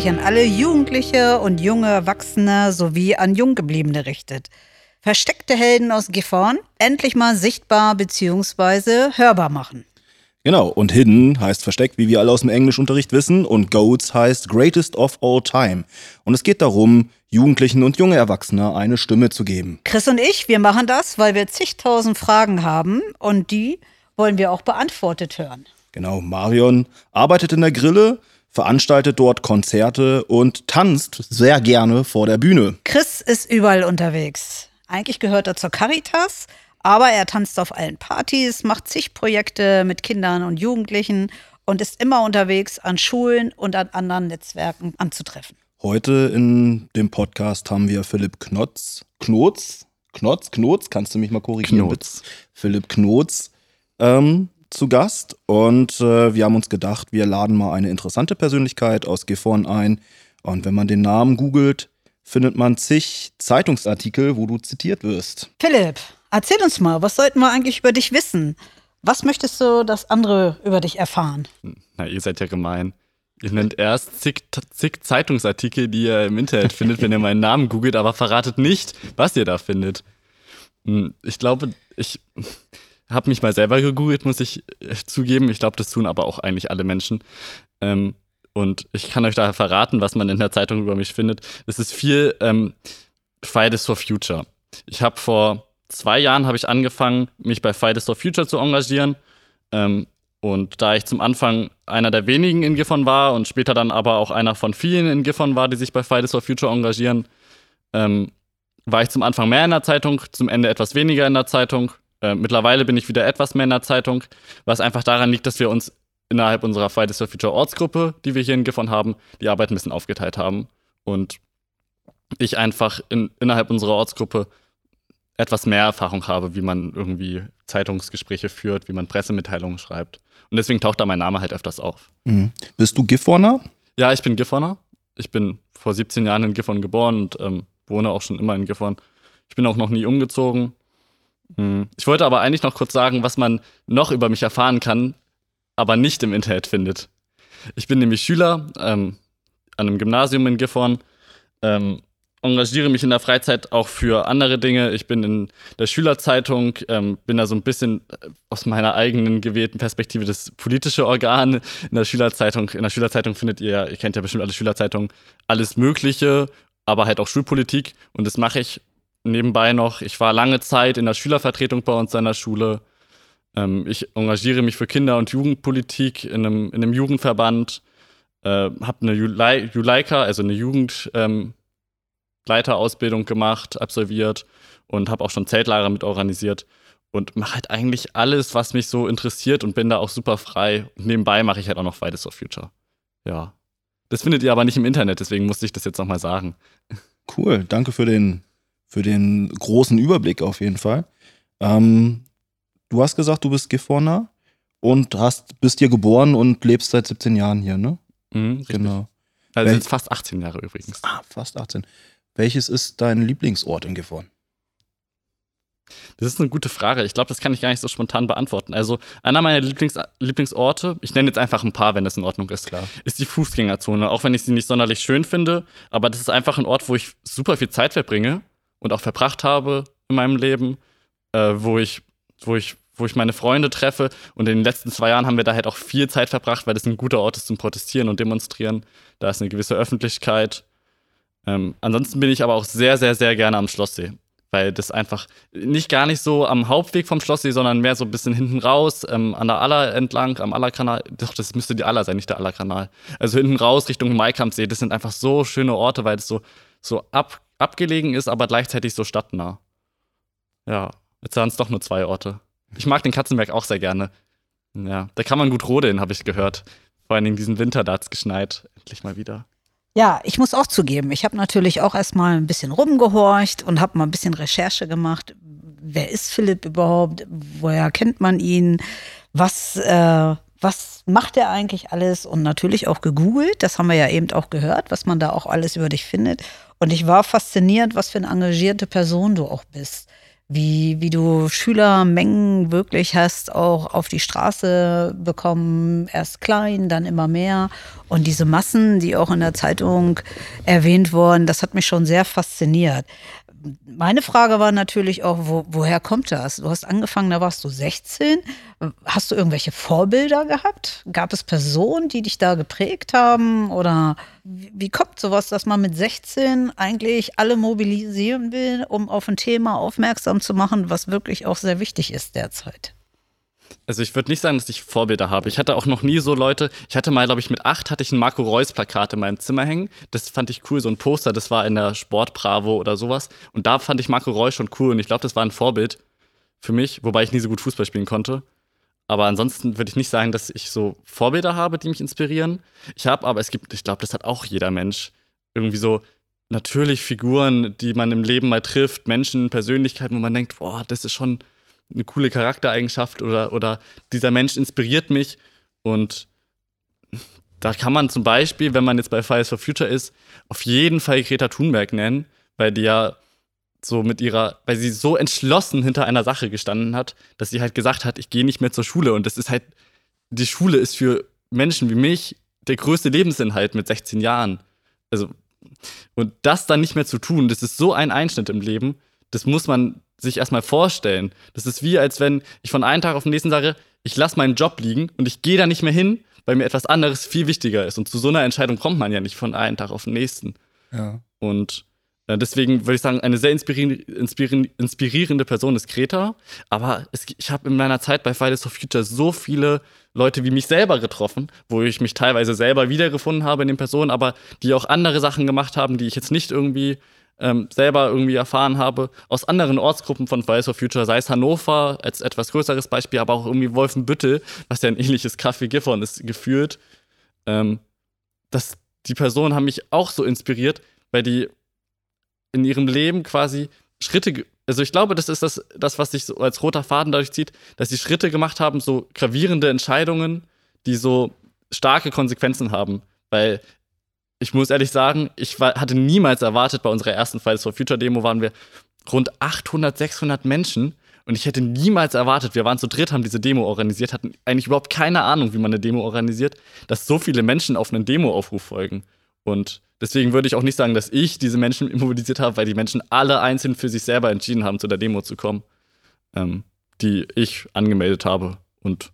sich an alle Jugendliche und junge Erwachsene sowie an Junggebliebene richtet. Versteckte Helden aus Gifhorn endlich mal sichtbar bzw. hörbar machen. Genau, und Hidden heißt versteckt, wie wir alle aus dem Englischunterricht wissen, und Goats heißt Greatest of All Time. Und es geht darum, Jugendlichen und junge Erwachsene eine Stimme zu geben. Chris und ich, wir machen das, weil wir zigtausend Fragen haben und die wollen wir auch beantwortet hören. Genau, Marion arbeitet in der Grille, veranstaltet dort Konzerte und tanzt sehr gerne vor der Bühne. Chris ist überall unterwegs. Eigentlich gehört er zur Caritas, aber er tanzt auf allen Partys, macht zig Projekte mit Kindern und Jugendlichen und ist immer unterwegs an Schulen und an anderen Netzwerken anzutreffen. Heute in dem Podcast haben wir Philipp Knotz, Knotz, Knotz, Knotz, kannst du mich mal korrigieren? Knotz. Philipp Knotz ähm, zu Gast und äh, wir haben uns gedacht, wir laden mal eine interessante Persönlichkeit aus Gifhorn ein und wenn man den Namen googelt, findet man zig Zeitungsartikel, wo du zitiert wirst. Philipp, erzähl uns mal, was sollten wir eigentlich über dich wissen? Was möchtest du, dass andere über dich erfahren? Na, ihr seid ja gemein. Ihr nennt erst zig, zig Zeitungsartikel, die ihr im Internet findet, wenn ihr meinen Namen googelt, aber verratet nicht, was ihr da findet. Hm, Ich glaube, ich habe mich mal selber gegoogelt, muss ich äh, zugeben. Ich glaube, das tun aber auch eigentlich alle Menschen. Ähm, und ich kann euch daher verraten, was man in der Zeitung über mich findet. Es ist viel ähm, Fridays for Future. Ich habe vor zwei Jahren habe ich angefangen, mich bei Fridays for Future zu engagieren. Ähm, und da ich zum Anfang einer der wenigen in Gifhorn war und später dann aber auch einer von vielen in Gifhorn war, die sich bei Fridays for Future engagieren, ähm, war ich zum Anfang mehr in der Zeitung, zum Ende etwas weniger in der Zeitung. Äh, mittlerweile bin ich wieder etwas mehr in der Zeitung, was einfach daran liegt, dass wir uns innerhalb unserer Fridays for Future Ortsgruppe, die wir hier in Gifhorn haben, die Arbeit ein bisschen aufgeteilt haben. Und ich einfach in, innerhalb unserer Ortsgruppe etwas mehr Erfahrung habe, wie man irgendwie Zeitungsgespräche führt, wie man Pressemitteilungen schreibt. Und deswegen taucht da mein Name halt öfters auf. Mhm. Bist du Gifhorner? Ja, ich bin Gifhorner. Ich bin vor 17 Jahren in Gifhorn geboren und ähm, wohne auch schon immer in Gifhorn. Ich bin auch noch nie umgezogen. Hm. Ich wollte aber eigentlich noch kurz sagen, was man noch über mich erfahren kann, aber nicht im Internet findet. Ich bin nämlich Schüler ähm, an einem Gymnasium in Gifhorn, ähm, engagiere mich in der Freizeit auch für andere Dinge. Ich bin in der Schülerzeitung, ähm, bin da so ein bisschen äh, aus meiner eigenen gewählten Perspektive das politische Organ in der Schülerzeitung. In der Schülerzeitung findet ihr, ihr kennt ja bestimmt alle Schülerzeitungen, alles Mögliche, aber halt auch Schulpolitik. Und das mache ich nebenbei noch. Ich war lange Zeit in der Schülervertretung bei uns an der Schule. Ähm, ich engagiere mich für Kinder- und Jugendpolitik in einem, in einem Jugendverband. Äh, habe eine Julei- Juleika, also eine Jugend. Ähm, gemacht, absolviert und habe auch schon Zeltlager mit organisiert und mache halt eigentlich alles, was mich so interessiert und bin da auch super frei. Und nebenbei mache ich halt auch noch Fridays for Future. Ja. Das findet ihr aber nicht im Internet, deswegen musste ich das jetzt nochmal sagen. Cool, danke für den, für den großen Überblick auf jeden Fall. Ähm, du hast gesagt, du bist Gifhorner und hast, bist hier geboren und lebst seit 17 Jahren hier, ne? Mhm. Genau. Also jetzt fast 18 Jahre übrigens. Ah, fast 18. Welches ist dein Lieblingsort in Gifhorn? Das ist eine gute Frage. Ich glaube, das kann ich gar nicht so spontan beantworten. Also, einer meiner Lieblings Lieblingsorte, ich nenne jetzt einfach ein paar, wenn das in Ordnung ist, Klar. ist die Fußgängerzone. Auch wenn ich sie nicht sonderlich schön finde, aber das ist einfach ein Ort, wo ich super viel Zeit verbringe und auch verbracht habe in meinem Leben, äh, wo ich, wo ich, wo ich meine Freunde treffe. Und in den letzten zwei Jahren haben wir da halt auch viel Zeit verbracht, weil das ein guter Ort ist zum Protestieren und Demonstrieren. Da ist eine gewisse Öffentlichkeit. Ähm, ansonsten bin ich aber auch sehr, sehr, sehr gerne am Schlosssee. Weil das einfach nicht gar nicht so am Hauptweg vom Schlosssee, sondern mehr so ein bisschen hinten raus, ähm, an der Aller entlang, am Allerkanal. Doch, das müsste die Aller sein, nicht der Allerkanal. Also hinten raus Richtung Maikampfsee. Das sind einfach so schöne Orte, weil es so, so ab, abgelegen ist, aber gleichzeitig so stadtnah. Ja, jetzt waren es doch nur zwei Orte. Ich mag den Katzenberg auch sehr gerne. Ja, da kann man gut rodeln, habe ich gehört. Vor allen Dingen diesen Winter, da hat's geschneit. Endlich mal wieder. Ja, ich muss auch zugeben, ich habe natürlich auch erstmal ein bisschen rumgehorcht und habe mal ein bisschen Recherche gemacht. Wer ist Philipp überhaupt? Woher kennt man ihn? Was, äh, was macht er eigentlich alles? Und natürlich auch gegoogelt, das haben wir ja eben auch gehört, was man da auch alles über dich findet. Und ich war fasziniert, was für eine engagierte Person du auch bist. wie, wie du Schülermengen wirklich hast, auch auf die Straße bekommen, erst klein, dann immer mehr. Und diese Massen, die auch in der Zeitung erwähnt wurden, das hat mich schon sehr fasziniert meine Frage war natürlich auch, wo, woher kommt das? Du hast angefangen, da warst du 16. Hast du irgendwelche Vorbilder gehabt? Gab es Personen, die dich da geprägt haben? Oder wie, kommt sowas, dass man mit 16 eigentlich alle mobilisieren will, um auf ein Thema aufmerksam zu machen, was wirklich auch sehr wichtig ist derzeit? Also ich würde nicht sagen, dass ich Vorbilder habe. Ich hatte auch noch nie so Leute. Ich hatte mal, glaube ich, mit acht hatte ich ein Marco Reus Plakat in meinem Zimmer hängen. Das fand ich cool, so ein Poster. Das war in der Sport Bravo oder sowas. Und da fand ich Marco Reus schon cool. Und ich glaube, das war ein Vorbild für mich, wobei ich nie so gut Fußball spielen konnte. Aber ansonsten würde ich nicht sagen, dass ich so Vorbilder habe, die mich inspirieren. Ich habe aber, es gibt, ich glaube, das hat auch jeder Mensch. Irgendwie so natürlich Figuren, die man im Leben mal trifft, Menschen, Persönlichkeiten, wo man denkt, boah, das ist schon eine coole Charaktereigenschaft oder, oder dieser Mensch inspiriert mich. Und da kann man zum Beispiel, wenn man jetzt bei Fridays for Future ist, auf jeden Fall Greta Thunberg nennen, weil die ja so mit ihrer, weil sie so entschlossen hinter einer Sache gestanden hat, dass sie halt gesagt hat, ich gehe nicht mehr zur Schule. Und das ist halt, die Schule ist für Menschen wie mich der größte Lebensinhalt mit 16 Jahren. Also, und das dann nicht mehr zu tun, das ist so ein Einschnitt im Leben, das muss man sich erstmal vorstellen. Das ist wie, als wenn ich von einem Tag auf den nächsten sage, ich lasse meinen Job liegen und ich gehe da nicht mehr hin, weil mir etwas anderes viel wichtiger ist. Und zu so einer Entscheidung kommt man ja nicht von einem Tag auf den nächsten. Ja. Und äh, deswegen würde ich sagen, eine sehr inspirierende Person ist Greta. Aber es, ich habe in meiner Zeit bei Fridays for Future so viele Leute wie mich selber getroffen, wo ich mich teilweise selber wiedergefunden habe in den Personen, aber die auch andere Sachen gemacht haben, die ich jetzt nicht irgendwie ähm, selber irgendwie erfahren habe, aus anderen Ortsgruppen von Fridays for Future, sei es Hannover als etwas größeres Beispiel, aber auch irgendwie Wolfenbüttel, was ja ein ähnliches Kaff wie Gifhorn ist, geführt. Ähm, dass die Personen haben mich auch so inspiriert, weil die in ihrem Leben quasi Schritte, also ich glaube, das ist das, das was sich so als roter Faden dadurch zieht, dass sie Schritte gemacht haben, so gravierende Entscheidungen, die so starke Konsequenzen haben. Weil ich muss ehrlich sagen, ich war, hatte niemals erwartet, bei unserer ersten Fridays for Future Demo waren wir rund 800, 600 Menschen. Und ich hätte niemals erwartet, wir waren zu dritt, haben diese Demo organisiert, hatten eigentlich überhaupt keine Ahnung, wie man eine Demo organisiert, dass so viele Menschen auf einen Demoaufruf folgen. Und deswegen würde ich auch nicht sagen, dass ich diese Menschen immobilisiert habe, weil die Menschen alle einzeln für sich selber entschieden haben, zu der Demo zu kommen, ähm, die ich angemeldet habe und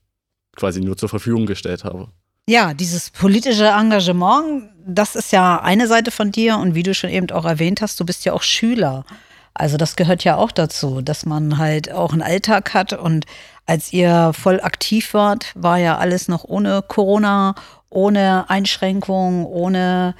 quasi nur zur Verfügung gestellt habe. Ja, dieses politische Engagement, das ist ja eine Seite von dir und wie du schon eben auch erwähnt hast, du bist ja auch Schüler. Also das gehört ja auch dazu, dass man halt auch einen Alltag hat und als ihr voll aktiv wart, war ja alles noch ohne Corona, ohne Einschränkungen, ohne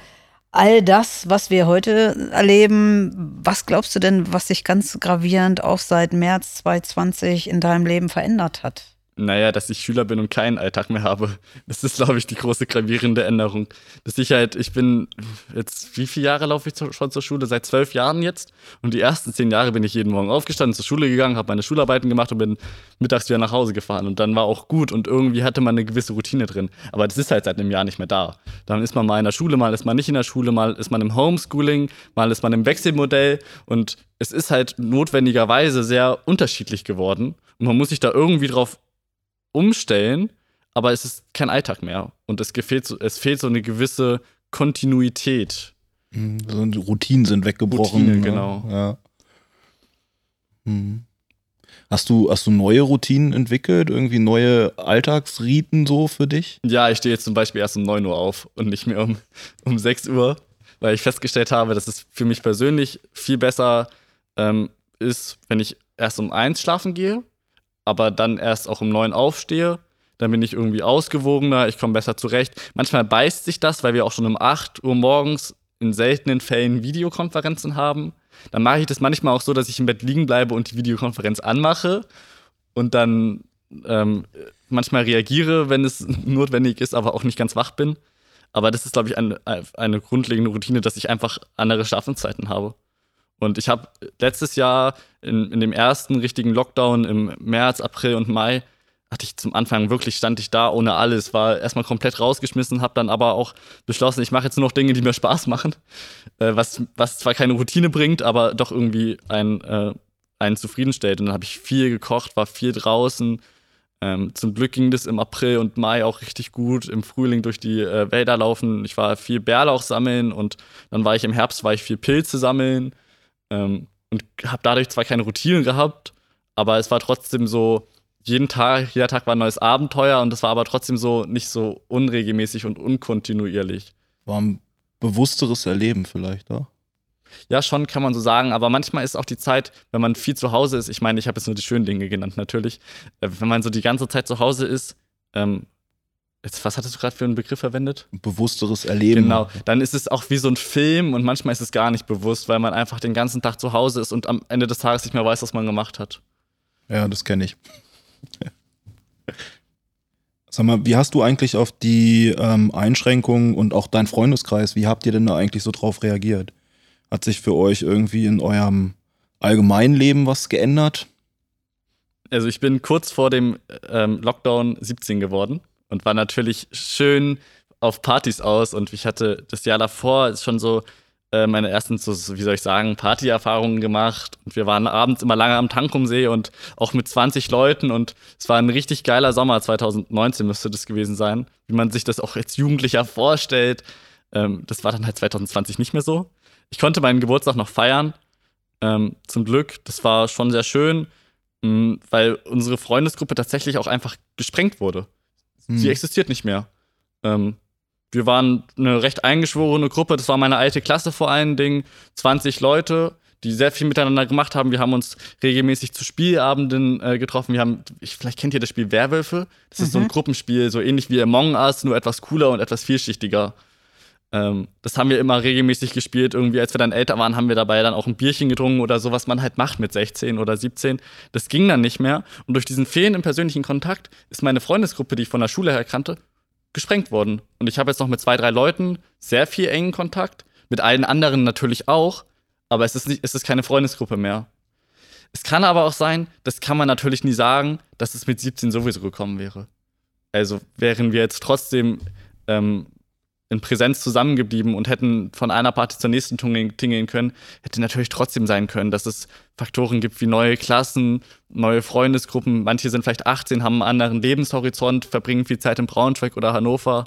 all das, was wir heute erleben. Was glaubst du denn, was sich ganz gravierend auch seit März 2020 in deinem Leben verändert hat? Naja, dass ich Schüler bin und keinen Alltag mehr habe. Das ist, glaube ich, die große gravierende Änderung. Dass ich halt, ich bin jetzt, wie viele Jahre laufe ich schon zur Schule? Seit zwölf Jahren jetzt. Und die ersten zehn Jahre bin ich jeden Morgen aufgestanden, zur Schule gegangen, habe meine Schularbeiten gemacht und bin mittags wieder nach Hause gefahren. Und dann war auch gut und irgendwie hatte man eine gewisse Routine drin. Aber das ist halt seit einem Jahr nicht mehr da. Dann ist man mal in der Schule, mal ist man nicht in der Schule, mal ist man im Homeschooling, mal ist man im Wechselmodell. Und es ist halt notwendigerweise sehr unterschiedlich geworden. Und man muss sich da irgendwie drauf umstellen, aber es ist kein Alltag mehr. Und es, gefehlt so, es fehlt so eine gewisse Kontinuität. Mhm, so Routinen sind weggebrochen. Routine, ne? genau. Ja. Mhm. Hast du, hast du neue Routinen entwickelt? Irgendwie neue Alltagsriten so für dich? Ja, ich stehe jetzt zum Beispiel erst um 9 Uhr auf und nicht mehr um, um 6 Uhr, weil ich festgestellt habe, dass es für mich persönlich viel besser ähm, ist, wenn ich erst um 1 schlafen gehe aber dann erst auch um neun aufstehe. Dann bin ich irgendwie ausgewogener, ich komme besser zurecht. Manchmal beißt sich das, weil wir auch schon um 8 Uhr morgens in seltenen Fällen Videokonferenzen haben. Dann mache ich das manchmal auch so, dass ich im Bett liegen bleibe und die Videokonferenz anmache und dann ähm, manchmal reagiere, wenn es notwendig ist, aber auch nicht ganz wach bin. Aber das ist, glaube ich, eine, eine grundlegende Routine, dass ich einfach andere Schlafenszeiten habe. Und ich habe letztes Jahr in, in dem ersten richtigen Lockdown im März, April und Mai, hatte ich zum Anfang wirklich, stand ich da ohne alles, war erstmal komplett rausgeschmissen, habe dann aber auch beschlossen, ich mache jetzt nur noch Dinge, die mir Spaß machen, äh, was, was zwar keine Routine bringt, aber doch irgendwie ein, äh, einen zufriedenstellt. Und dann habe ich viel gekocht, war viel draußen. Ähm, zum Glück ging das im April und Mai auch richtig gut. Im Frühling durch die äh, Wälder laufen. Ich war viel Bärlauch sammeln und dann war ich im Herbst war ich viel Pilze sammeln ähm, und habe dadurch zwar keine Routinen gehabt, aber es war trotzdem so jeden Tag, jeder Tag war ein neues Abenteuer und das war aber trotzdem so nicht so unregelmäßig und unkontinuierlich. War ein bewussteres Erleben vielleicht, ja? Ja, schon kann man so sagen, aber manchmal ist auch die Zeit, wenn man viel zu Hause ist, ich meine, ich habe jetzt nur die schönen Dinge genannt natürlich, äh, wenn man so die ganze Zeit zu Hause ist, ähm, jetzt, was hattest du gerade für einen Begriff verwendet? Bewussteres Erleben. Genau, dann ist es auch wie so ein Film und manchmal ist es gar nicht bewusst, weil man einfach den ganzen Tag zu Hause ist und am Ende des Tages nicht mehr weiß, was man gemacht hat. Ja, das kenne ich. Sag mal, wie hast du eigentlich auf die ähm, Einschränkungen und auch dein Freundeskreis, wie habt ihr denn da eigentlich so drauf reagiert? Hat sich für euch irgendwie in eurem Allgemeinleben was geändert? Also ich bin kurz vor dem ähm, Lockdown 17 geworden und war natürlich schön auf Partys aus und ich hatte das Jahr davor schon so äh, meine ersten, so, wie soll ich sagen, Partyerfahrungen gemacht. Und wir waren abends immer lange am Tankumsee und auch mit 20 Leuten. Und es war ein richtig geiler Sommer, 2019 müsste das gewesen sein, wie man sich das auch als Jugendlicher vorstellt. Ähm, das war dann halt 2020 nicht mehr so. Ich konnte meinen Geburtstag noch feiern, ähm, zum Glück. Das war schon sehr schön, mh, mm, weil unsere Freundesgruppe tatsächlich auch einfach gesprengt wurde. Hm. Sie existiert nicht mehr. Ähm, wir waren eine recht eingeschworene Gruppe. Das war meine alte Klasse vor allen Dingen. 20 Leute, die sehr viel miteinander gemacht haben. Wir haben uns regelmäßig zu Spielabenden äh, getroffen. Wir haben, ich, vielleicht kennt ihr das Spiel Werwölfe. Das mhm. ist so ein mhm. Gruppenspiel, so ähnlich wie Among Us, nur etwas cooler und etwas vielschichtiger. Ähm, das haben wir immer regelmäßig gespielt. Irgendwie, als wir dann älter waren, haben wir dabei dann auch ein Bierchen getrunken oder so, was man halt macht mit 16 oder 17. Das ging dann nicht mehr. Und durch diesen fehlenden persönlichen Kontakt ist meine Freundesgruppe, die ich von der Schule her kannte, gesprengt worden. Und ich habe jetzt noch mit zwei, drei Leuten sehr viel engen Kontakt, mit allen anderen natürlich auch, aber es ist, nicht, es ist keine Freundesgruppe mehr. Es kann aber auch sein, das kann man natürlich nie sagen, dass es mit 17 sowieso gekommen wäre. Also wären wir jetzt trotzdem ähm, in Präsenz zusammengeblieben und hätten von einer Party zur nächsten tingeln können, hätte natürlich trotzdem sein können, dass es Faktoren gibt wie neue Klassen, neue Freundesgruppen. Manche sind vielleicht 18, haben einen anderen Lebenshorizont, verbringen viel Zeit in Braunschweig oder Hannover.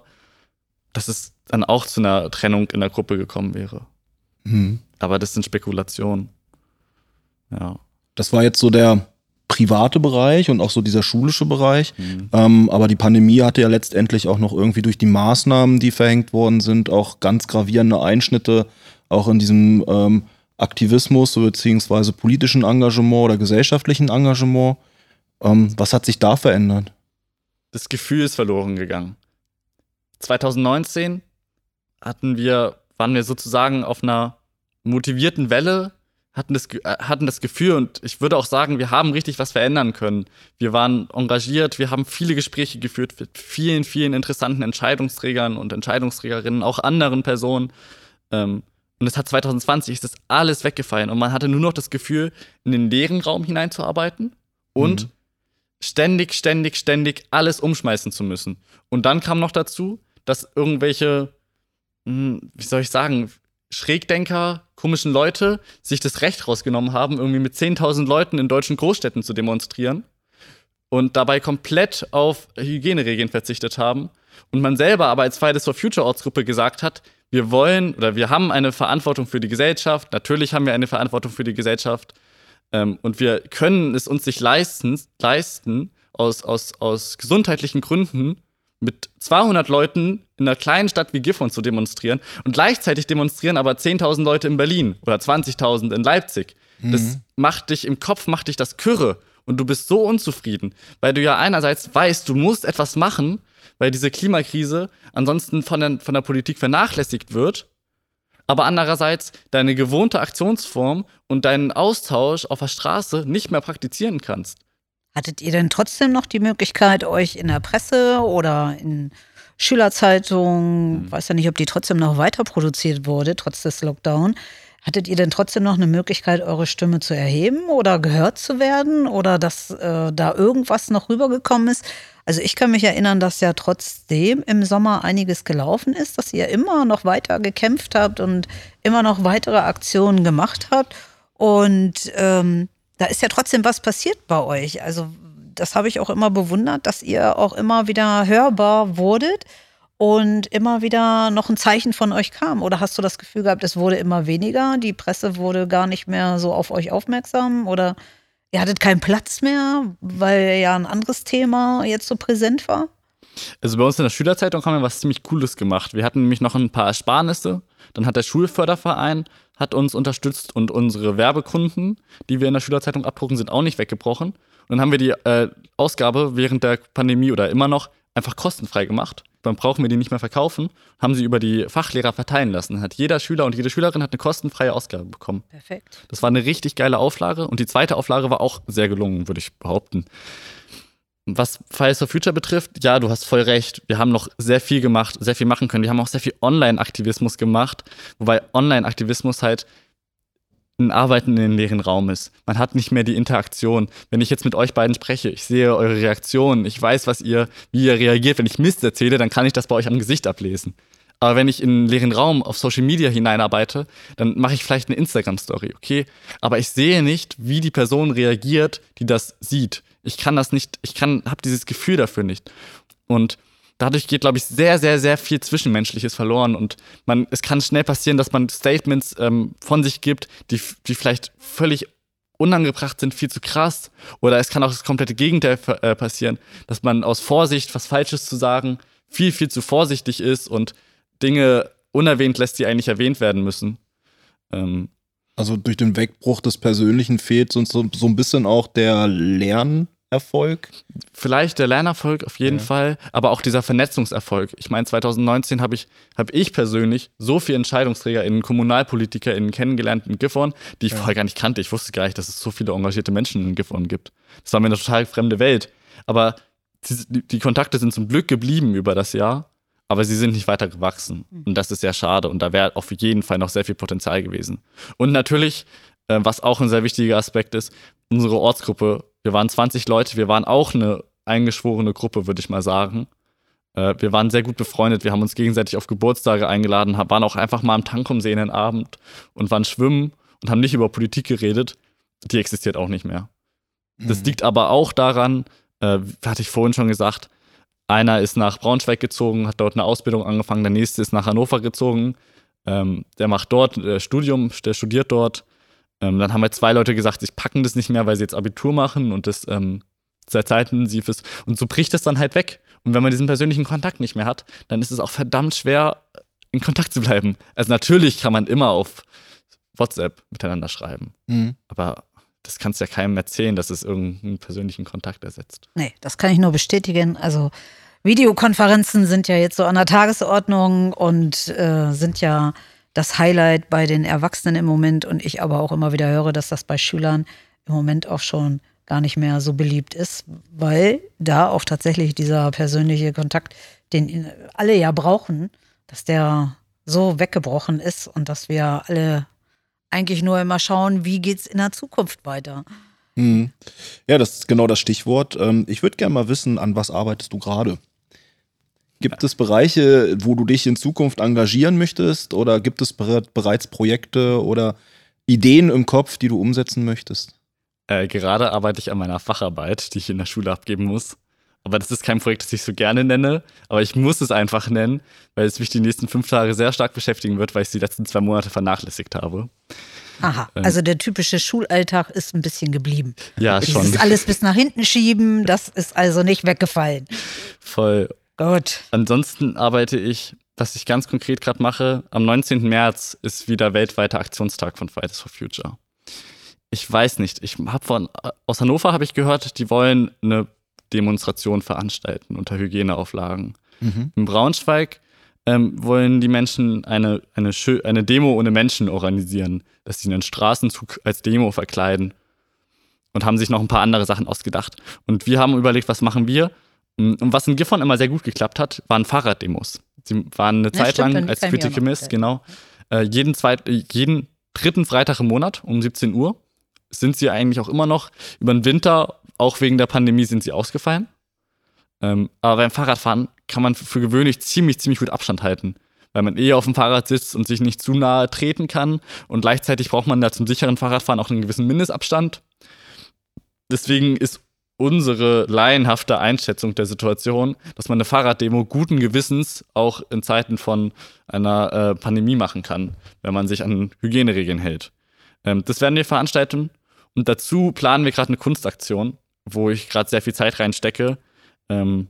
Dass es dann auch zu einer Trennung in der Gruppe gekommen wäre. Mhm. Aber das sind Spekulationen. Ja. Das war jetzt so der private Bereich und auch so dieser schulische Bereich. Mhm. Ähm, aber die Pandemie hatte ja letztendlich auch noch irgendwie durch die Maßnahmen, die verhängt worden sind, auch ganz gravierende Einschnitte auch in diesem ähm, Aktivismus beziehungsweise politischen Engagement oder gesellschaftlichen Engagement. Ähm, was hat sich da verändert? Das Gefühl ist verloren gegangen. 2019 hatten wir, waren wir sozusagen auf einer motivierten Welle hatten das, äh, hatten das Gefühl und ich würde auch sagen, wir haben richtig was verändern können. Wir waren engagiert, wir haben viele Gespräche geführt mit vielen, vielen interessanten Entscheidungsträgern und Entscheidungsträgerinnen, auch anderen Personen. Ähm, und es hat 2020 ist das alles weggefallen und man hatte nur noch das Gefühl, in den leeren Raum hineinzuarbeiten und mhm. ständig, ständig, ständig alles umschmeißen zu müssen. Und dann kam noch dazu, dass irgendwelche, hm, wie soll ich sagen, Schrägdenker, komischen Leute sich das Recht rausgenommen haben, irgendwie mit 10.000 Leuten in deutschen Großstädten zu demonstrieren und dabei komplett auf Hygieneregeln verzichtet haben. Und man selber aber als Fridays for Future Ortsgruppe gesagt hat, wir wollen oder wir haben eine Verantwortung für die Gesellschaft. Natürlich haben wir eine Verantwortung für die Gesellschaft. Ähm, und wir können es uns nicht leisten, leisten aus, aus, aus gesundheitlichen Gründen, mit 200 Leuten in einer kleinen Stadt wie Gifhorn zu demonstrieren und gleichzeitig demonstrieren aber 10.000 Leute in Berlin oder 20.000 in Leipzig. Mhm. Das macht dich im Kopf, macht dich das Kürre und du bist so unzufrieden, weil du ja einerseits weißt, du musst etwas machen, weil diese Klimakrise ansonsten von der, von der Politik vernachlässigt wird, aber andererseits deine gewohnte Aktionsform und deinen Austausch auf der Straße nicht mehr praktizieren kannst. Hattet ihr denn trotzdem noch die Möglichkeit, euch in der Presse oder in Schülerzeitungen, mhm. weiß ja nicht, ob die trotzdem noch weiter produziert wurde, trotz des Lockdown, hattet ihr denn trotzdem noch eine Möglichkeit, eure Stimme zu erheben oder gehört zu werden oder dass äh, da irgendwas noch rübergekommen ist? Also ich kann mich erinnern, dass ja trotzdem im Sommer einiges gelaufen ist, dass ihr immer noch weiter gekämpft habt und immer noch weitere Aktionen gemacht habt. Und ähm, da ist ja trotzdem was passiert bei euch. Also das habe ich auch immer bewundert, dass ihr auch immer wieder hörbar wurdet und immer wieder noch ein Zeichen von euch kam. Oder hast du das Gefühl gehabt, es wurde immer weniger, die Presse wurde gar nicht mehr so auf euch aufmerksam oder ihr hattet keinen Platz mehr, weil ja ein anderes Thema jetzt so präsent war? Also bei uns in der Schülerzeitung haben wir was ziemlich Cooles gemacht. Wir hatten nämlich noch ein paar Ersparnisse. Dann hat der Schulförderverein hat uns unterstützt und unsere Werbekunden, die wir in der Schülerzeitung abdrucken, sind auch nicht weggebrochen. Und dann haben wir die äh, Ausgabe während der Pandemie oder immer noch einfach kostenfrei gemacht. Dann brauchen wir die nicht mehr verkaufen, haben sie über die Fachlehrer verteilen lassen. Hat jeder Schüler und jede Schülerin hat eine kostenfreie Ausgabe bekommen. Perfekt. Das war eine richtig geile Auflage und die zweite Auflage war auch sehr gelungen, würde ich behaupten. Was Fridays for Future betrifft, ja, du hast voll recht. Wir haben noch sehr viel gemacht, sehr viel machen können. Wir haben auch sehr viel Online-Aktivismus gemacht, wobei Online-Aktivismus halt ein Arbeiten in den leeren Raum ist. Man hat nicht mehr die Interaktion. Wenn ich jetzt mit euch beiden spreche, ich sehe eure Reaktionen, ich weiß, was ihr, wie ihr reagiert. Wenn ich Mist erzähle, dann kann ich das bei euch am Gesicht ablesen. Aber wenn ich in einen leeren Raum auf Social Media hineinarbeite, dann mache ich vielleicht eine Instagram-Story, okay? Aber ich sehe nicht, wie die Person reagiert, die das sieht. Ich kann das nicht, ich kann, habe dieses Gefühl dafür nicht. Und dadurch geht, glaube ich, sehr, sehr, sehr viel Zwischenmenschliches verloren. Und man, es kann schnell passieren, dass man Statements ähm, von sich gibt, die, die vielleicht völlig unangebracht sind, viel zu krass. Oder es kann auch das komplette Gegenteil äh, passieren, dass man aus Vorsicht, was Falsches zu sagen, viel, viel zu vorsichtig ist und Dinge unerwähnt lässt, die eigentlich erwähnt werden müssen. Ähm, also durch den Wegbruch des Persönlichen fehlt so, so, so ein bisschen auch der Lernerfolg. Vielleicht der Lernerfolg auf jeden ja. Fall, aber auch dieser Vernetzungserfolg. Ich meine, 2019 habe ich, hab ich persönlich so viele EntscheidungsträgerInnen, KommunalpolitikerInnen kennengelernt in Gifhorn, die ich ja. vorher gar nicht kannte. Ich wusste gar nicht, dass es so viele engagierte Menschen in Gifhorn gibt. Das war mir eine total fremde Welt. Aber die, die Kontakte sind zum Glück geblieben über das Jahr aber sie sind nicht weiter gewachsen. Hm. Und das ist sehr schade. Und da wäre auf jeden Fall noch sehr viel Potenzial gewesen. Und natürlich, äh, was auch ein sehr wichtiger Aspekt ist, unsere Ortsgruppe, wir waren 20 Leute, wir waren auch eine eingeschworene Gruppe, würde ich mal sagen. Äh, wir waren sehr gut befreundet, wir haben uns gegenseitig auf Geburtstage eingeladen, waren auch einfach mal am Tankum sehen den Abend und waren schwimmen und haben nicht über Politik geredet. Die existiert auch nicht mehr. Das hm. liegt aber auch daran, äh, hatte ich vorhin schon gesagt, einer ist nach Braunschweig gezogen, hat dort eine Ausbildung angefangen, der nächste ist nach Hannover gezogen. Ähm, der macht dort äh, Studium, der studiert dort. Ähm, dann haben wir zwei Leute gesagt, sie packen das nicht mehr, weil sie jetzt Abitur machen und das ähm, sehr zeitintensiv ist. Und so bricht es dann halt weg. Und wenn man diesen persönlichen Kontakt nicht mehr hat, dann ist es auch verdammt schwer, in Kontakt zu bleiben. Also natürlich kann man immer auf WhatsApp miteinander schreiben. Mhm. Aber das kannst du ja keinem erzählen, dass es irgendeinen persönlichen Kontakt ersetzt. Nee, das kann ich nur bestätigen. Also Videokonferenzen sind ja jetzt so an der Tagesordnung und äh, sind ja das Highlight bei den Erwachsenen im Moment. Und ich aber auch immer wieder höre, dass das bei Schülern im Moment auch schon gar nicht mehr so beliebt ist, weil da auch tatsächlich dieser persönliche Kontakt, den alle ja brauchen, dass der so weggebrochen ist und dass wir alle eigentlich nur immer schauen, wie geht es in der Zukunft weiter. Hm. Ja, das ist genau das Stichwort. Ähm, ich würde gerne mal wissen, an was arbeitest du gerade? Gibt es Bereiche, wo du dich in Zukunft engagieren möchtest oder gibt es bereits Projekte oder Ideen im Kopf, die du umsetzen möchtest? Äh, gerade arbeite ich an meiner Facharbeit, die ich in der Schule abgeben muss. Aber das ist kein Projekt, das ich so gerne nenne, aber ich muss es einfach nennen, weil es mich die nächsten fünf Tage sehr stark beschäftigen wird, weil ich die letzten zwei Monate vernachlässigt habe. Aha, ähm, also der typische Schulalltag ist ein bisschen geblieben. Ja, schon. Das ist alles bis nach hinten schieben, das ist also nicht weggefallen. Voll. Gut. Ansonsten arbeite ich, was ich ganz konkret gerade mache, am 19. März ist wieder weltweiter Aktionstag von Fridays for Future. Ich weiß nicht, ich habe von aus Hannover habe ich gehört, die wollen eine Demonstration veranstalten unter Hygieneauflagen. Mhm. In Braunschweig ähm, wollen die Menschen eine, eine, eine Demo ohne Menschen organisieren, dass sie einen Straßenzug als Demo verkleiden und haben sich noch ein paar andere Sachen ausgedacht. Und wir haben überlegt, was machen wir? Mm, und was in Gifhorn immer sehr gut geklappt hat, waren Fahrraddemos. Sie waren eine ja, Zeit stimmt, lang als Critical Miss, genau. Äh, jeden, zweit, jeden dritten Freitag im Monat um 17 Uhr sind sie eigentlich auch immer noch. Über den Winter, auch wegen der Pandemie, sind sie ausgefallen. Ähm, aber beim Fahrradfahren kann man für gewöhnlich ziemlich, ziemlich gut Abstand halten. Weil man eher auf dem Fahrrad sitzt und sich nicht zu nahe treten kann. Und gleichzeitig braucht man da zum sicheren Fahrradfahren auch einen gewissen Mindestabstand. deswegen ist unsere laienhafte Einschätzung der Situation, dass man eine Fahrraddemo guten Gewissens auch in Zeiten von einer äh, Pandemie machen kann, wenn man sich an Hygieneregeln hält. Ähm, das werden wir veranstalten und dazu planen wir gerade eine Kunstaktion, wo ich gerade sehr viel Zeit reinstecke, ähm,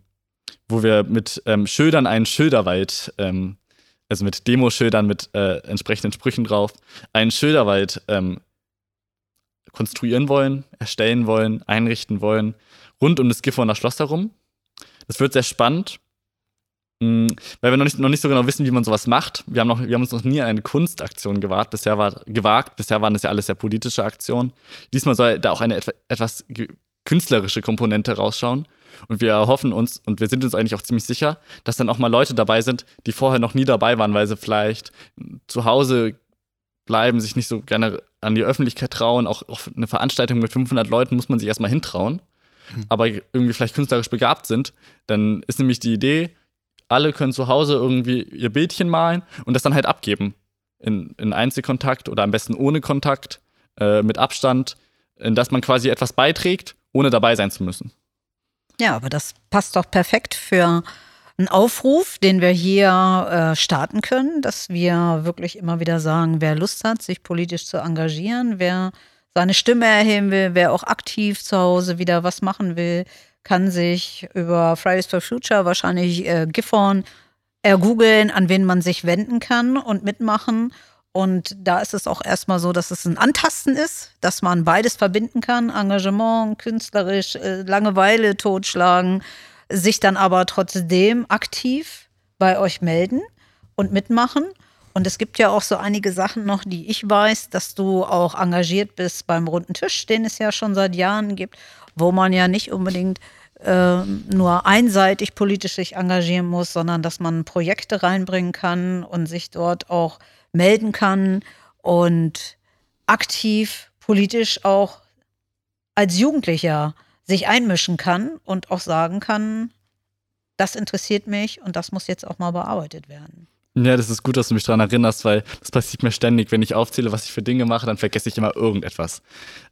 wo wir mit ähm, Schildern einen Schilderwald, ähm, also mit Demoschildern mit äh, entsprechenden Sprüchen drauf, einen Schilderwald ähm, konstruieren wollen, erstellen wollen, einrichten wollen, rund um das Gifhorner Schloss herum. Das wird sehr spannend, mh, weil wir noch nicht, noch nicht so genau wissen, wie man sowas macht. Wir haben, noch, wir haben uns noch nie eine Kunstaktion gewagt. Bisher, war, gewagt. Bisher waren das ja alles sehr politische Aktionen. Diesmal soll da auch eine etwa, etwas künstlerische Komponente rausschauen. Und wir erhoffen uns, und wir sind uns eigentlich auch ziemlich sicher, dass dann auch mal Leute dabei sind, die vorher noch nie dabei waren, weil sie vielleicht zu Hause bleiben, sich nicht so gerne an die Öffentlichkeit trauen. Auch auf eine Veranstaltung mit 500 Leuten muss man sich erstmal hintrauen. Mhm. Aber irgendwie vielleicht künstlerisch begabt sind. Dann ist nämlich die Idee, alle können zu Hause irgendwie ihr Bildchen malen und das dann halt abgeben. In, in Einzelkontakt oder am besten ohne Kontakt, äh, mit Abstand, in das man quasi etwas beiträgt, ohne dabei sein zu müssen. Ja, aber das passt doch perfekt für einen Aufruf, den wir hier äh, starten können, dass wir wirklich immer wieder sagen, wer Lust hat, sich politisch zu engagieren, wer seine Stimme erheben will, wer auch aktiv zu Hause wieder was machen will, kann sich über Fridays for Future wahrscheinlich äh, Gifhorn ergoogeln, an wen man sich wenden kann und mitmachen. Und da ist es auch erstmal so, dass es ein Antasten ist, dass man beides verbinden kann, Engagement, künstlerisch, äh, Langeweile totschlagen, sich dann aber trotzdem aktiv bei euch melden und mitmachen. Und es gibt ja auch so einige Sachen noch, die ich weiß, dass du auch engagiert bist beim Runden Tisch, den es ja schon seit Jahren gibt, wo man ja nicht unbedingt äh, nur einseitig politisch sich engagieren muss, sondern dass man Projekte reinbringen kann und sich dort auch melden kann und aktiv politisch auch als Jugendlicher sich einmischen kann und auch sagen kann, das interessiert mich und das muss jetzt auch mal bearbeitet werden. Ja, das ist gut, dass du mich daran erinnerst, weil das passiert mir ständig. Wenn ich aufzähle, was ich für Dinge mache, dann vergesse ich immer irgendetwas.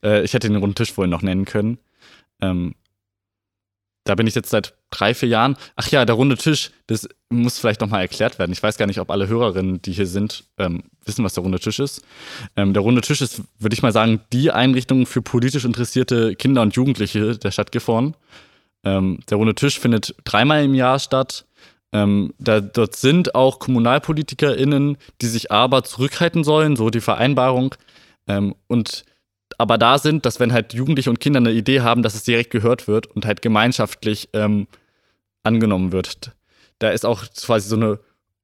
Äh, ich hätte den runden Tisch vorhin noch nennen können. Ähm, da bin ich jetzt seit drei, vier Jahren. Ach ja, der runde Tisch, das muss vielleicht nochmal erklärt werden. Ich weiß gar nicht, ob alle Hörerinnen, die hier sind, ähm, wissen, was der runde Tisch ist. Ähm, der runde Tisch ist, würde ich mal sagen, die Einrichtung für politisch interessierte Kinder und Jugendliche der Stadt Gifhorn. Ähm, der runde Tisch findet dreimal im Jahr statt. Ähm, da, dort sind auch KommunalpolitikerInnen, die sich aber zurückhalten sollen, so die Vereinbarung. Ähm, und aber da sind, dass wenn halt Jugendliche und Kinder eine Idee haben, dass es direkt gehört wird und halt gemeinschaftlich ähm, angenommen wird. Da ist auch quasi so eine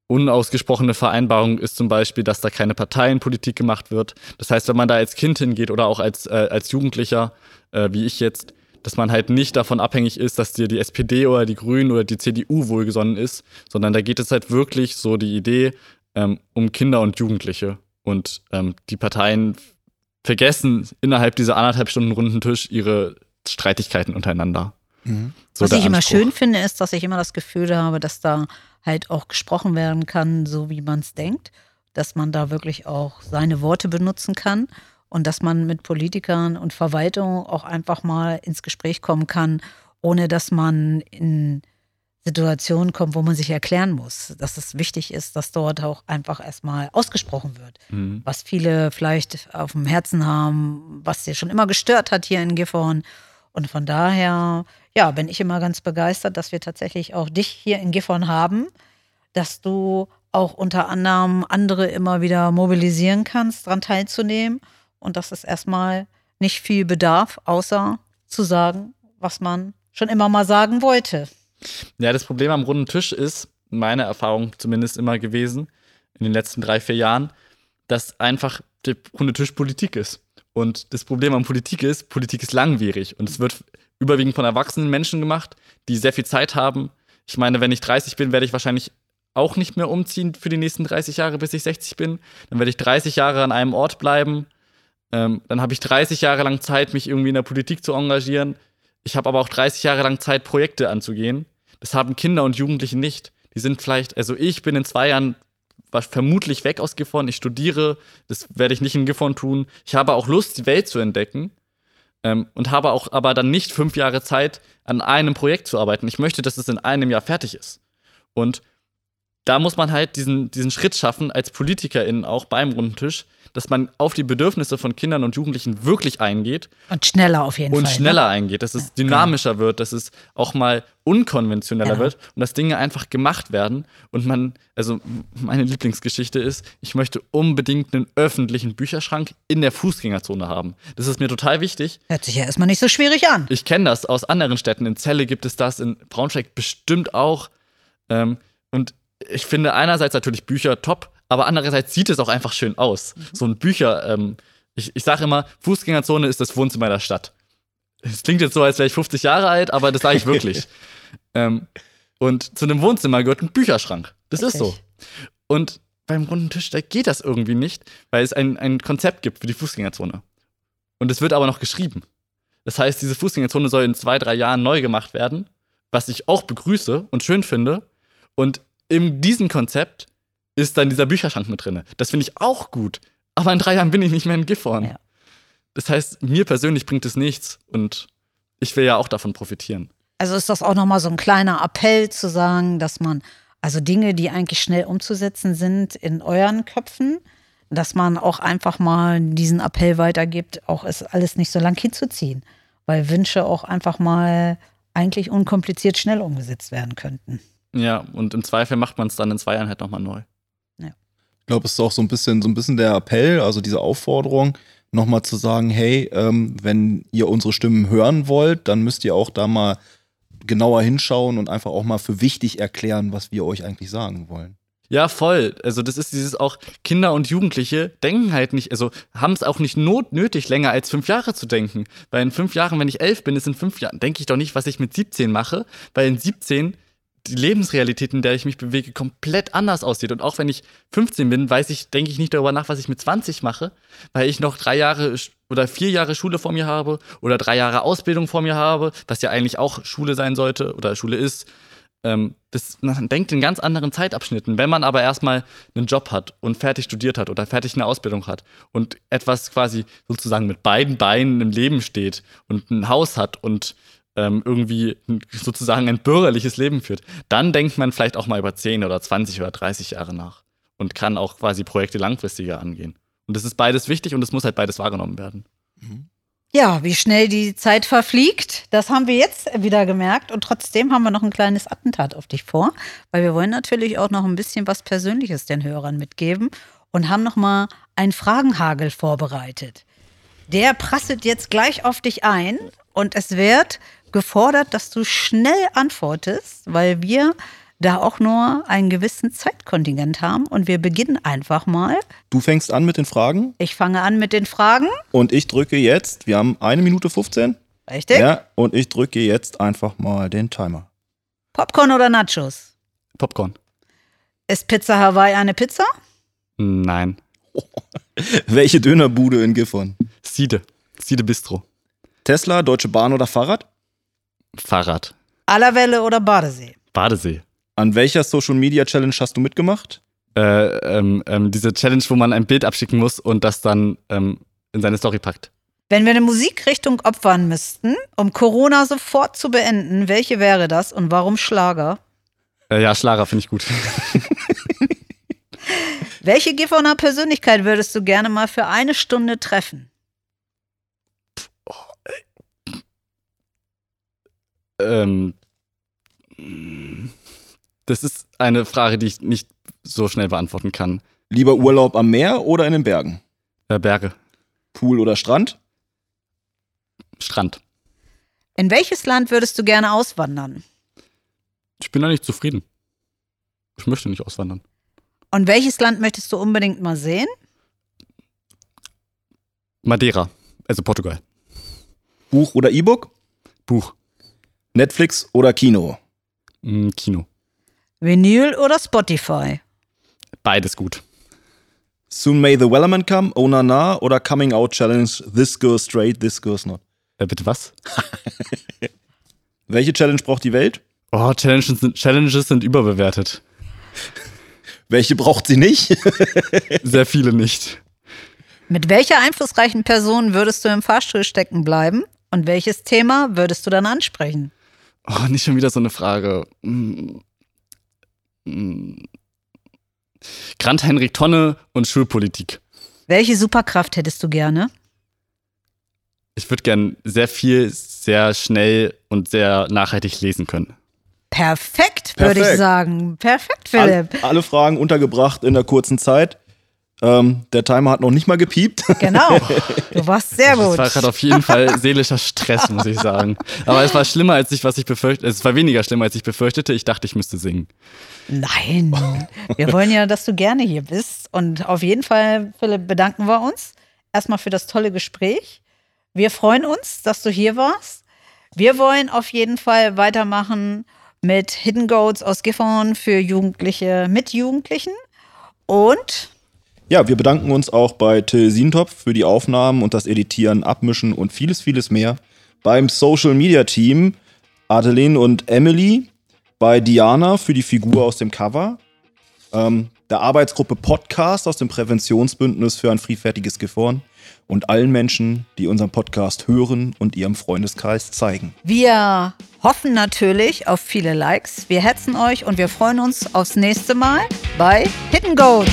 unausgesprochene Vereinbarung ist zum Beispiel, dass da keine Parteienpolitik gemacht wird. Das heißt, wenn man da als Kind hingeht oder auch als, äh, als Jugendlicher, äh, wie ich jetzt, dass man halt nicht davon abhängig ist, dass dir die SPD oder die Grünen oder die CDU wohlgesonnen ist, sondern da geht es halt wirklich so die Idee ähm, um Kinder und Jugendliche. Und ähm, die Parteien vergessen innerhalb dieser anderthalb Stunden runden Tisch ihre Streitigkeiten untereinander. Mhm. So Was ich immer schön finde, ist, dass ich immer das Gefühl habe, dass da halt auch gesprochen werden kann, so wie man es denkt, dass man da wirklich auch seine Worte benutzen kann und dass man mit Politikern und Verwaltung auch einfach mal ins Gespräch kommen kann, ohne dass man in Situationen kommt, wo man sich erklären muss, dass es wichtig ist, dass dort auch einfach erstmal ausgesprochen wird, mhm. was viele vielleicht auf dem Herzen haben, was sie schon immer gestört hat hier in Gifhorn. Und von daher, ja, bin ich immer ganz begeistert, dass wir tatsächlich auch dich hier in Gifhorn haben, dass du auch unter anderem andere immer wieder mobilisieren kannst, daran teilzunehmen und dass es erstmal nicht viel bedarf, außer zu sagen, was man schon immer mal sagen wollte. Ja, das Problem am runden Tisch ist, meine Erfahrung zumindest immer gewesen, in den letzten drei, vier Jahren, dass einfach der runde Tisch Politik ist. Und das Problem an Politik ist, Politik ist langwierig und es wird überwiegend von erwachsenen Menschen gemacht, die sehr viel Zeit haben. Ich meine, wenn ich 30 bin, werde ich wahrscheinlich auch nicht mehr umziehen für die nächsten 30 Jahre, bis ich 60 bin. Dann werde ich 30 Jahre an einem Ort bleiben. Ähm, dann habe ich 30 Jahre lang Zeit, mich irgendwie in der Politik zu engagieren. Ich habe aber auch 30 Jahre lang Zeit, Projekte anzugehen. Das haben Kinder und Jugendliche nicht. Die sind vielleicht, also ich bin in zwei Jahren vermutlich weg aus Gifhorn. Ich studiere, das werde ich nicht in Gifhorn tun. Ich habe auch Lust, die Welt zu entdecken. ähm, und habe auch aber dann nicht fünf Jahre Zeit, an einem Projekt zu arbeiten. Ich möchte, dass es in einem Jahr fertig ist. Und da muss man halt diesen, diesen Schritt schaffen, als PolitikerInnen auch beim runden Tisch, dass man auf die Bedürfnisse von Kindern und Jugendlichen wirklich eingeht. Und schneller auf jeden und Fall. Und schneller ne? eingeht, dass es dynamischer genau. wird, dass es auch mal unkonventioneller ja. wird und dass Dinge einfach gemacht werden. Und man, also meine Lieblingsgeschichte ist, ich möchte unbedingt einen öffentlichen Bücherschrank in der Fußgängerzone haben. Das ist mir total wichtig. Hört sich ja erstmal nicht so schwierig an. Ich kenne das aus anderen Städten. In Celle gibt es das, in Braunschweig bestimmt auch. Ähm, und ich finde einerseits natürlich Bücher top, aber andererseits sieht es auch einfach schön aus. Mhm. So ein Bücher, ähm, ich, ich sage immer, Fußgängerzone ist das Wohnzimmer der Stadt. Es klingt jetzt so, als wäre ich 50 Jahre alt, aber das sage ich wirklich. ähm, und zu einem Wohnzimmer gehört ein Bücherschrank. Das okay. ist so. Und beim runden Tisch, da geht das irgendwie nicht, weil es ein, ein Konzept gibt für die Fußgängerzone. Und es wird aber noch geschrieben. Das heißt, diese Fußgängerzone soll in zwei, drei Jahren neu gemacht werden, was ich auch begrüße und schön finde. Und in diesem Konzept ist dann dieser Bücherschrank mit drin. Das finde ich auch gut. Aber in drei Jahren bin ich nicht mehr in Gifhorn. Ja. Das heißt, mir persönlich bringt es nichts und ich will ja auch davon profitieren. Also ist das auch nochmal so ein kleiner Appell zu sagen, dass man also Dinge, die eigentlich schnell umzusetzen sind in euren Köpfen, dass man auch einfach mal diesen Appell weitergibt, auch es alles nicht so lang hinzuziehen, weil Wünsche auch einfach mal eigentlich unkompliziert schnell umgesetzt werden könnten. Ja, und im Zweifel macht man es dann in zwei Jahren halt nochmal neu. Ich glaube, es ist auch so ein bisschen, so ein bisschen der Appell, also diese Aufforderung, nochmal zu sagen, hey, ähm, wenn ihr unsere Stimmen hören wollt, dann müsst ihr auch da mal genauer hinschauen und einfach auch mal für wichtig erklären, was wir euch eigentlich sagen wollen. Ja, voll. Also das ist dieses auch, Kinder und Jugendliche denken halt nicht, also haben es auch nicht not nötig, länger als fünf Jahre zu denken. Weil in fünf Jahren, wenn ich elf bin, ist in fünf Jahren, denke ich doch nicht, was ich mit 17 mache, weil in 17 die Lebensrealität, in der ich mich bewege, komplett anders aussieht. Und auch wenn ich 15 bin, weiß ich, denke ich nicht darüber nach, was ich mit 20 mache, weil ich noch drei Jahre oder vier Jahre Schule vor mir habe oder drei Jahre Ausbildung vor mir habe, was ja eigentlich auch Schule sein sollte oder Schule ist. Ähm, das, man denkt in ganz anderen Zeitabschnitten. Wenn man aber erstmal einen Job hat und fertig studiert hat oder fertig eine Ausbildung hat und etwas quasi sozusagen mit beiden Beinen im Leben steht und ein Haus hat und ähm, irgendwie sozusagen ein bürgerliches Leben führt, dann denkt man vielleicht auch mal über 10 oder 20 oder 30 Jahre nach und kann auch quasi Projekte langfristiger angehen. Und das ist beides wichtig und es muss halt beides wahrgenommen werden. Ja, wie schnell die Zeit verfliegt, das haben wir jetzt wieder gemerkt. Und trotzdem haben wir noch ein kleines Attentat auf dich vor, weil wir wollen natürlich auch noch ein bisschen was Persönliches den Hörern mitgeben und haben noch mal einen Fragenhagel vorbereitet. Der prasselt jetzt gleich auf dich ein und es wird gefordert, dass du schnell antwortest, weil wir da auch nur einen gewissen Zeitkontingent haben und wir beginnen einfach mal. Du fängst an mit den Fragen? Ich fange an mit den Fragen. Und ich drücke jetzt, wir haben eine Minute 15. Richtig? Ja, und ich drücke jetzt einfach mal den Timer. Popcorn oder Nachos? Popcorn. Ist Pizza Hawaii eine Pizza? Nein. Welche Dönerbude in Gifhorn? Siede. Siede Bistro. Tesla, Deutsche Bahn oder Fahrrad? Fahrrad. Allerwelle oder Badesee? Badesee. An welcher Social Media Challenge hast du mitgemacht? Äh, ähm, ähm, diese Challenge, wo man ein Bild abschicken muss und das dann ähm, in seine Story packt. Wenn wir eine Musikrichtung opfern müssten, um Corona sofort zu beenden, welche wäre das und warum Schlager? Äh, ja, Schlager finde ich gut. welche Gifhorner Persönlichkeit würdest du gerne mal für eine Stunde treffen? Ähm, das ist eine Frage, die ich nicht so schnell beantworten kann. Lieber Urlaub am Meer oder in den Bergen? Äh, Berge. Pool oder Strand? Strand. In welches Land würdest du gerne auswandern? Ich bin da nicht zufrieden. Ich möchte nicht auswandern. Und welches Land möchtest du unbedingt mal sehen? Madeira, also Portugal. Buch oder E-Book? Buch. Netflix oder Kino? Mm, Kino. Vinyl oder Spotify? Beides gut. Soon May the Wellerman Come, Oh Na Na oder Coming Out Challenge This Girl Straight, This Girl's Not? Äh, bitte was? Welche Challenge braucht die Welt? Oh, Challenges sind, Challenges sind überbewertet. Welche braucht sie nicht? Sehr viele nicht. Mit welcher einflussreichen Person würdest du im Fahrstuhl stecken bleiben Und welches Thema würdest du dann ansprechen? Oh, nicht schon wieder so eine Frage. Hm. Hm. Grant Henrik Tonne und Schulpolitik. Welche Superkraft hättest du gerne? Ich würde gern sehr viel, sehr schnell und sehr nachhaltig lesen können. Perfekt, würde ich sagen. Perfekt, All, Philipp. alle Fragen untergebracht in der kurzen Zeit. Ähm, der Timer hat noch nicht mal gepiept. Genau. Du warst sehr Das gut. war gerade auf jeden Fall seelischer Stress, muss ich sagen. Aber es war schlimmer, als ich, was ich befürchtete. Es war weniger schlimm, als ich befürchtete. Ich dachte, ich müsste singen. Nein. Wir wollen ja, dass du gerne hier bist. Und auf jeden Fall, Philipp, bedanken wir uns erstmal für das tolle Gespräch. Wir freuen uns, dass du hier warst. Wir wollen auf jeden Fall weitermachen mit Hidden Goats aus Gifhorn für Jugendliche mit Jugendlichen. Und Ja, wir bedanken uns auch bei Till Sientopf für die Aufnahmen und das Editieren, Abmischen und vieles, vieles mehr. Beim Social Media Team Adeline und Emily. Bei Diana für die Figur aus dem Cover. Ähm, der Arbeitsgruppe Podcast aus dem Präventionsbündnis für ein friedfertiges Gifhorn. Und allen Menschen, die unseren Podcast hören und ihrem Freundeskreis zeigen. wir hoffen natürlich auf viele Likes. Wir hetzen euch und wir freuen uns aufs nächste Mal bei Hidden Goats.